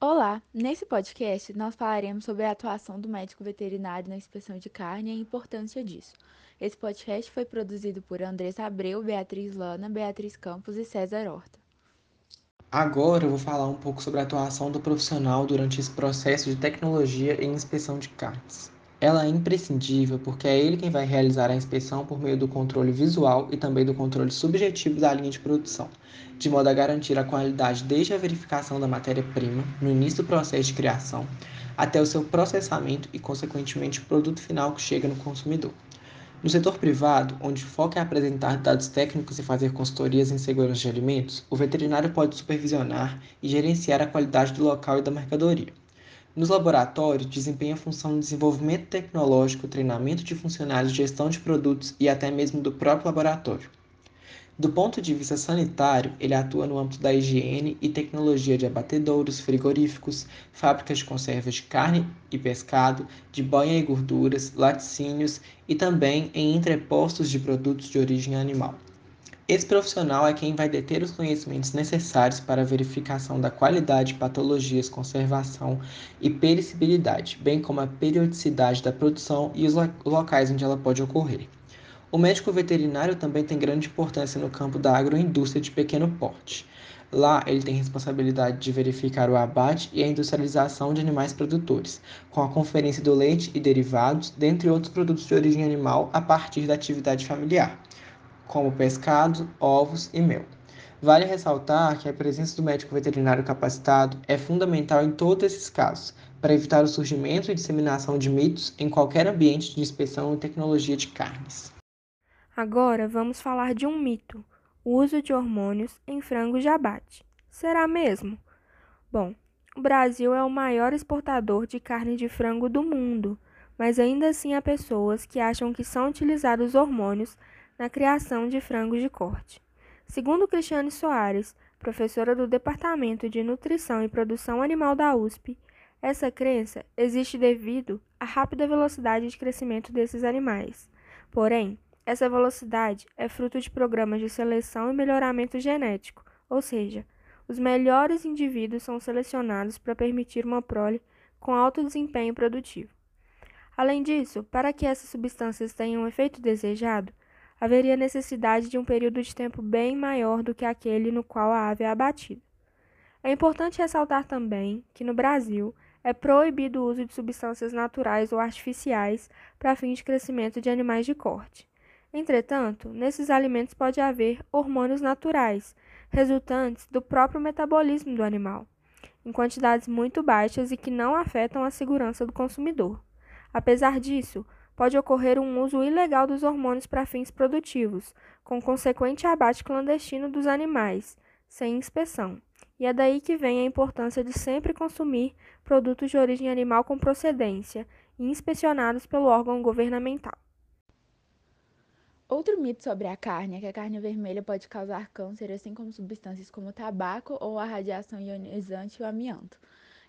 Olá! Nesse podcast, nós falaremos sobre a atuação do médico veterinário na inspeção de carne e a importância disso. Esse podcast foi produzido por Andressa Abreu, Beatriz Lana, Beatriz Campos e César Horta. Agora eu vou falar um pouco sobre a atuação do profissional durante esse processo de tecnologia em inspeção de carnes. Ela é imprescindível porque é ele quem vai realizar a inspeção por meio do controle visual e também do controle subjetivo da linha de produção, de modo a garantir a qualidade desde a verificação da matéria-prima, no início do processo de criação, até o seu processamento e, consequentemente, o produto final que chega no consumidor. No setor privado, onde o foco é apresentar dados técnicos e fazer consultorias em segurança de alimentos, o veterinário pode supervisionar e gerenciar a qualidade do local e da mercadoria. Nos laboratórios, desempenha a função de desenvolvimento tecnológico, treinamento de funcionários, gestão de produtos e até mesmo do próprio laboratório. Do ponto de vista sanitário, ele atua no âmbito da higiene e tecnologia de abatedouros, frigoríficos, fábricas de conservas de carne e pescado, de banha e gorduras, laticínios e também em entrepostos de produtos de origem animal. Esse profissional é quem vai deter os conhecimentos necessários para a verificação da qualidade, patologias, conservação e perecibilidade, bem como a periodicidade da produção e os locais onde ela pode ocorrer. O médico veterinário também tem grande importância no campo da agroindústria de pequeno porte. Lá, ele tem responsabilidade de verificar o abate e a industrialização de animais produtores, com a conferência do leite e derivados, dentre outros produtos de origem animal, a partir da atividade familiar como pescado, ovos e mel. Vale ressaltar que a presença do médico veterinário capacitado é fundamental em todos esses casos, para evitar o surgimento e disseminação de mitos em qualquer ambiente de inspeção e tecnologia de carnes. Agora vamos falar de um mito: o uso de hormônios em frangos de abate. Será mesmo? Bom, o Brasil é o maior exportador de carne de frango do mundo, mas ainda assim há pessoas que acham que são utilizados hormônios na criação de frangos de corte. Segundo Cristiane Soares, professora do Departamento de Nutrição e Produção Animal da USP, essa crença existe devido à rápida velocidade de crescimento desses animais. Porém, essa velocidade é fruto de programas de seleção e melhoramento genético, ou seja, os melhores indivíduos são selecionados para permitir uma prole com alto desempenho produtivo. Além disso, para que essas substâncias tenham o efeito desejado, haveria necessidade de um período de tempo bem maior do que aquele no qual a ave é abatida. É importante ressaltar também que no Brasil é proibido o uso de substâncias naturais ou artificiais para fins de crescimento de animais de corte. Entretanto, nesses alimentos pode haver hormônios naturais, resultantes do próprio metabolismo do animal, em quantidades muito baixas e que não afetam a segurança do consumidor. Apesar disso, pode ocorrer um uso ilegal dos hormônios para fins produtivos, com consequente abate clandestino dos animais, sem inspeção. E é daí que vem a importância de sempre consumir produtos de origem animal com procedência e inspecionados pelo órgão governamental. Outro mito sobre a carne é que a carne vermelha pode causar câncer, assim como substâncias como o tabaco ou a radiação ionizante e o amianto.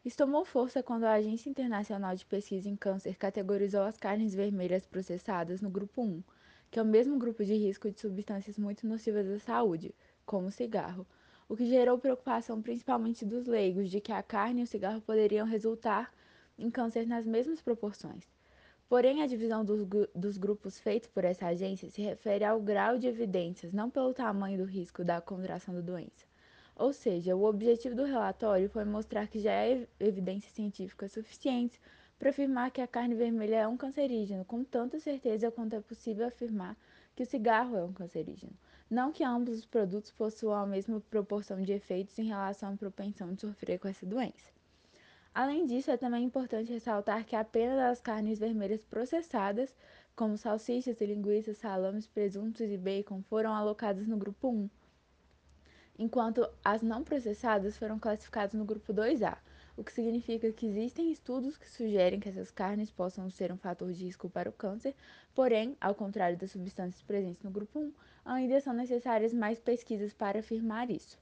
Isso tomou força quando a Agência Internacional de Pesquisa em Câncer categorizou as carnes vermelhas processadas no grupo 1, que é o mesmo grupo de risco de substâncias muito nocivas à saúde, como o cigarro, o que gerou preocupação principalmente dos leigos de que a carne e o cigarro poderiam resultar em câncer nas mesmas proporções. Porém, a divisão dos, dos grupos feitos por essa agência se refere ao grau de evidências, não pelo tamanho do risco da contração da doença. Ou seja, o objetivo do relatório foi mostrar que já há evidência científica suficiente para afirmar que a carne vermelha é um cancerígeno, com tanta certeza quanto é possível afirmar que o cigarro é um cancerígeno. Não que ambos os produtos possuam a mesma proporção de efeitos em relação à propensão de sofrer com essa doença. Além disso, é também importante ressaltar que apenas as carnes vermelhas processadas, como salsichas e linguiças, salames, presuntos e bacon, foram alocadas no grupo 1, enquanto as não processadas foram classificadas no grupo 2A, o que significa que existem estudos que sugerem que essas carnes possam ser um fator de risco para o câncer, porém, ao contrário das substâncias presentes no grupo 1, ainda são necessárias mais pesquisas para afirmar isso.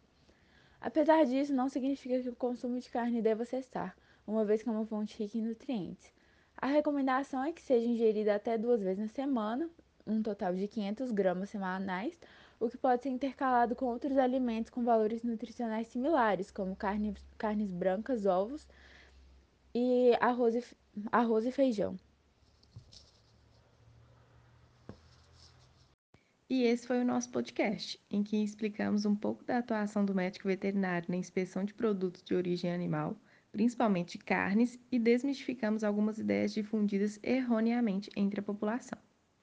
Apesar disso, não significa que o consumo de carne deva cessar, uma vez que é uma fonte rica em nutrientes. A recomendação é que seja ingerida até duas vezes na semana, um total de 500 gramas semanais, o que pode ser intercalado com outros alimentos com valores nutricionais similares, como carne, carnes brancas, ovos e arroz e, arroz e feijão. E esse foi o nosso podcast, em que explicamos um pouco da atuação do médico veterinário na inspeção de produtos de origem animal, principalmente carnes, e desmistificamos algumas ideias difundidas erroneamente entre a população.